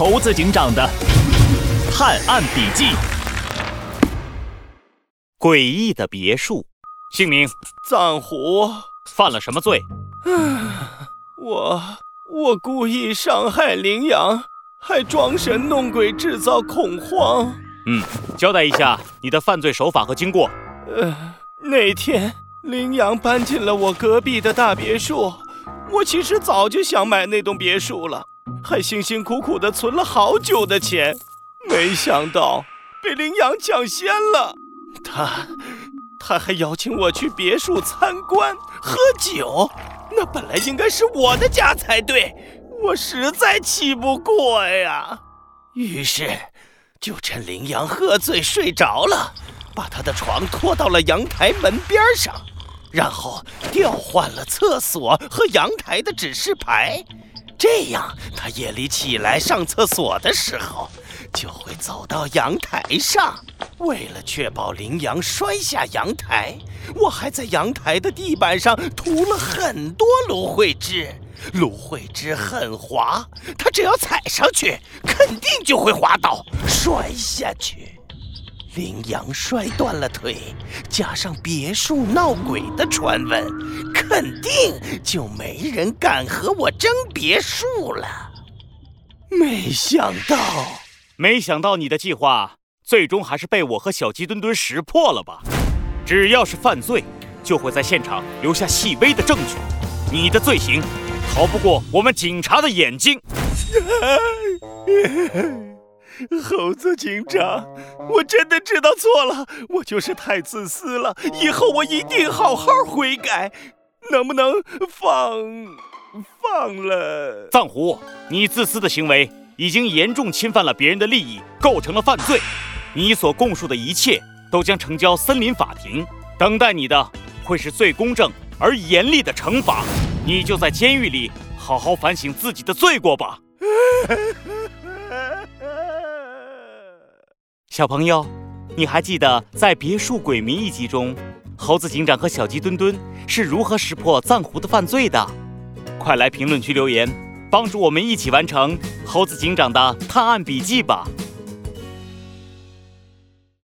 猴子警长的探案笔记。诡异的别墅，姓名藏虎。犯了什么罪？我我故意伤害羚羊，还装神弄鬼制造恐慌。嗯，交代一下你的犯罪手法和经过。呃，那天羚羊搬进了我隔壁的大别墅，我其实早就想买那栋别墅了，还辛辛苦苦的存了好久的钱，没想到被羚羊抢先了。他他还邀请我去别墅参观喝酒，那本来应该是我的家才对，我实在气不过呀。于是就趁羚羊喝醉睡着了，把他的床拖到了阳台门边上，然后调换了厕所和阳台的指示牌，这样他夜里起来上厕所的时候就会走到阳台上。为了确保羚羊摔下阳台，我还在阳台的地板上涂了很多芦荟汁。芦荟汁很滑，它只要踩上去，肯定就会滑倒，摔下去。羚羊摔断了腿，加上别墅闹鬼的传闻，肯定就没人敢和我争别墅了。没想到，没想到你的计划。最终还是被我和小鸡墩墩识破了吧？只要是犯罪，就会在现场留下细微的证据。你的罪行逃不过我们警察的眼睛。猴子警长，我真的知道错了，我就是太自私了。以后我一定好好悔改。能不能放放了？藏狐，你自私的行为已经严重侵犯了别人的利益，构成了犯罪。你所供述的一切都将呈交森林法庭，等待你的会是最公正而严厉的惩罚。你就在监狱里好好反省自己的罪过吧。小朋友，你还记得在《别墅鬼迷》一集中，猴子警长和小鸡墩墩是如何识破藏狐的犯罪的？快来评论区留言，帮助我们一起完成猴子警长的探案笔记吧！